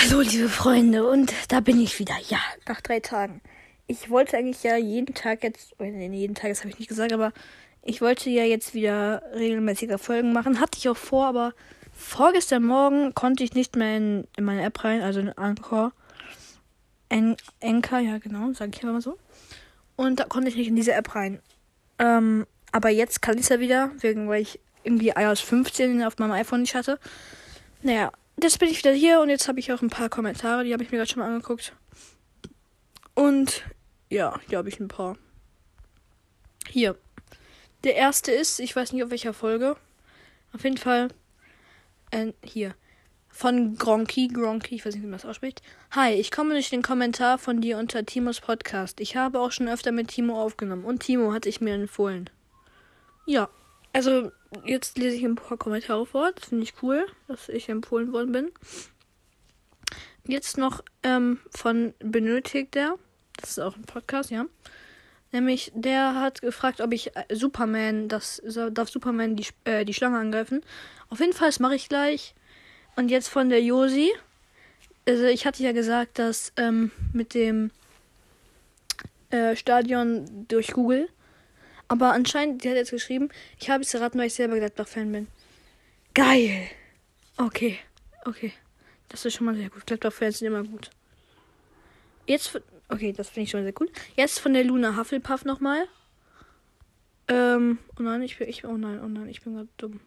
Hallo, liebe Freunde, und da bin ich wieder. Ja, nach drei Tagen. Ich wollte eigentlich ja jeden Tag jetzt, nee, jeden Tag, das habe ich nicht gesagt, aber ich wollte ja jetzt wieder regelmäßiger Folgen machen. Hatte ich auch vor, aber vorgestern Morgen konnte ich nicht mehr in, in meine App rein, also in Anchor. En ja genau, sage ich immer so. Und da konnte ich nicht in diese App rein. Ähm, aber jetzt kann ich es ja wieder, wegen, weil ich irgendwie iOS 15 auf meinem iPhone nicht hatte. Naja, jetzt bin ich wieder hier und jetzt habe ich auch ein paar Kommentare, die habe ich mir gerade schon mal angeguckt. Und ja, hier habe ich ein paar. Hier. Der erste ist, ich weiß nicht auf welcher Folge. Auf jeden Fall. Äh, hier. Von Gronky, Gronky, ich weiß nicht, wie man das ausspricht. Hi, ich komme durch den Kommentar von dir unter Timos Podcast. Ich habe auch schon öfter mit Timo aufgenommen und Timo hatte ich mir empfohlen. Ja, also jetzt lese ich ein paar Kommentare vor. Das finde ich cool, dass ich empfohlen worden bin. Jetzt noch ähm, von Benötigter. Das ist auch ein Podcast, ja. Nämlich, der hat gefragt, ob ich äh, Superman, das darf Superman die, äh, die Schlange angreifen. Auf jeden Fall, das mache ich gleich. Und jetzt von der Josi. Also ich hatte ja gesagt, dass ähm, mit dem äh, Stadion durch Google aber anscheinend, die hat jetzt geschrieben, ich habe es erraten, weil ich selber Gladbach-Fan bin. Geil. Okay, okay. Das ist schon mal sehr gut. Gladbach-Fans sind immer gut. Jetzt, okay, das finde ich schon sehr gut. Jetzt von der Luna Hufflepuff nochmal. Ähm, oh nein, ich bin, ich, oh nein, oh nein, ich bin gerade dumm.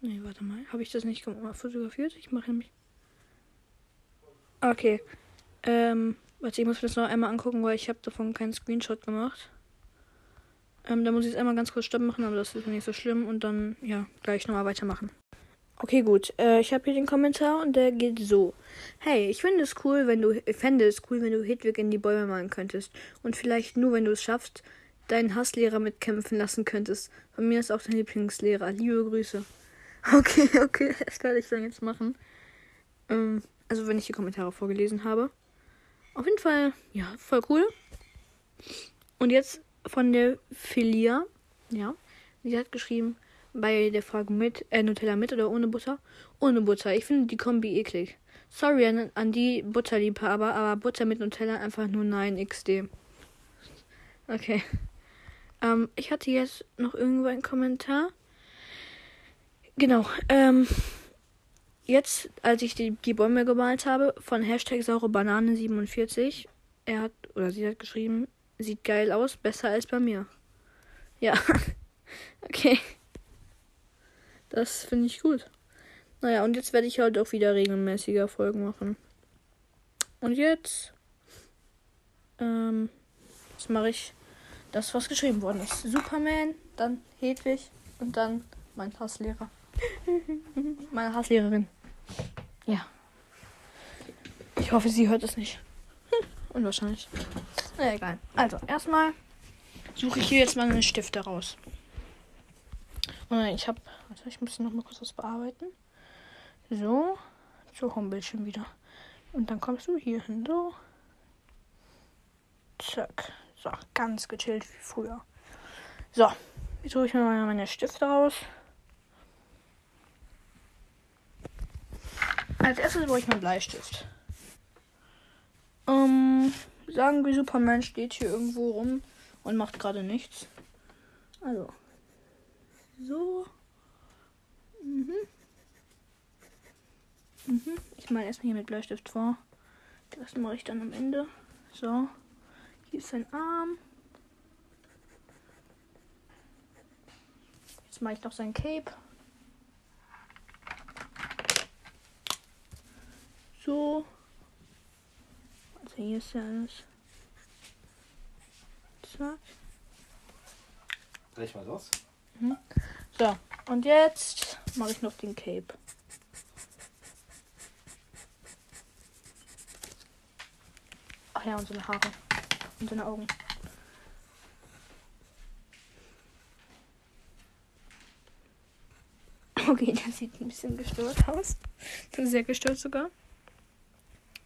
Nee, warte mal. Habe ich das nicht fotografiert? Ich mache nämlich. Okay. Ähm, warte, ich muss mir das noch einmal angucken, weil ich habe davon keinen Screenshot gemacht. Ähm, da muss ich es einmal ganz kurz stoppen machen, aber das ist nicht so schlimm. Und dann, ja, gleich nochmal weitermachen. Okay, gut. Äh, ich habe hier den Kommentar und der geht so. Hey, ich finde es cool, wenn du fände es cool, wenn du Hedwig in die Bäume malen könntest. Und vielleicht nur, wenn du es schaffst, deinen Hasslehrer mitkämpfen lassen könntest. Von mir ist auch dein Lieblingslehrer. Liebe Grüße. Okay, okay, das werde ich dann jetzt machen. Ähm, also wenn ich die Kommentare vorgelesen habe. Auf jeden Fall, ja, voll cool. Und jetzt von der Filia. Ja. Sie hat geschrieben, bei der Frage mit, äh, Nutella mit oder ohne Butter? Ohne Butter. Ich finde die Kombi eklig. Sorry an, an die Butterliebhaber, aber Butter mit Nutella einfach nur nein, XD. Okay. Ähm, ich hatte jetzt noch irgendwo einen Kommentar. Genau. Ähm, jetzt, als ich die, die Bäume gemalt habe, von Hashtag saure Banane 47. Er hat, oder sie hat geschrieben, Sieht geil aus, besser als bei mir. Ja. okay. Das finde ich gut. Naja, und jetzt werde ich halt auch wieder regelmäßiger Folgen machen. Und jetzt. Ähm. Jetzt mache ich das, was geschrieben worden ist. Superman, dann Hedwig und dann mein Hasslehrer. Meine Hasslehrerin. Ja. Ich hoffe, sie hört es nicht. Unwahrscheinlich. Na egal. Also, erstmal suche ich hier jetzt mal einen Stifte raus. Ich habe. Warte, ich muss noch mal kurz was bearbeiten. So. Zu Homebildschirm wieder. Und dann kommst du hier hin. So. Zack. So, ganz gechillt wie früher. So. Jetzt suche ich mir mal meine Stifte raus. Als erstes brauche ich meinen Bleistift. Sagen wir, Superman steht hier irgendwo rum und macht gerade nichts. Also. So. Mhm. Mhm. Ich meine erstmal hier mit Bleistift vor. Das mache ich dann am Ende. So. Hier ist sein Arm. Jetzt mache ich noch sein Cape. So. Also hier ist ja alles. Zack. Dreh ich mal los. Mhm. So, und jetzt mache ich noch den Cape. Ach ja, und seine Haare. Und seine Augen. Okay, der sieht ein bisschen gestört aus. Sehr gestört sogar.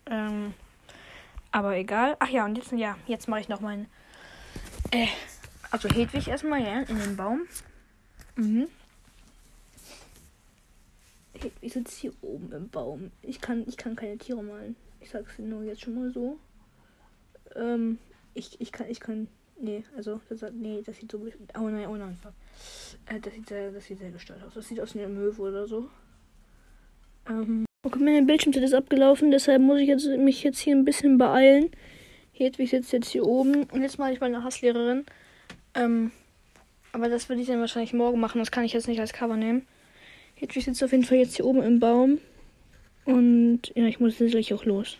Ähm, aber egal. Ach ja, und jetzt, ja, jetzt mache ich noch meinen. Äh, also Hedwig erstmal, ja, in den Baum. Mhm. Ich sitze hier oben im Baum. Ich kann, ich kann keine Tiere malen. Ich sag's nur jetzt schon mal so. Ähm, ich, ich kann, ich kann. Nee, also, das, nee, das sieht so. Oh nein, oh nein. Äh, das, sieht sehr, das sieht sehr gestört aus. Das sieht aus wie eine Möwe oder so. Ähm. Okay, meine Bildschirmzeit ist abgelaufen, deshalb muss ich jetzt, mich jetzt hier ein bisschen beeilen. Hedwig sitzt jetzt hier oben und jetzt mache ich mal eine Hasslehrerin. Ähm, aber das würde ich dann wahrscheinlich morgen machen, das kann ich jetzt nicht als Cover nehmen. Hedwig sitzt auf jeden Fall jetzt hier oben im Baum. Und ja, ich muss jetzt gleich auch los.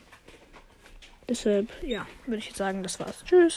Deshalb, ja, würde ich jetzt sagen, das war's. Tschüss.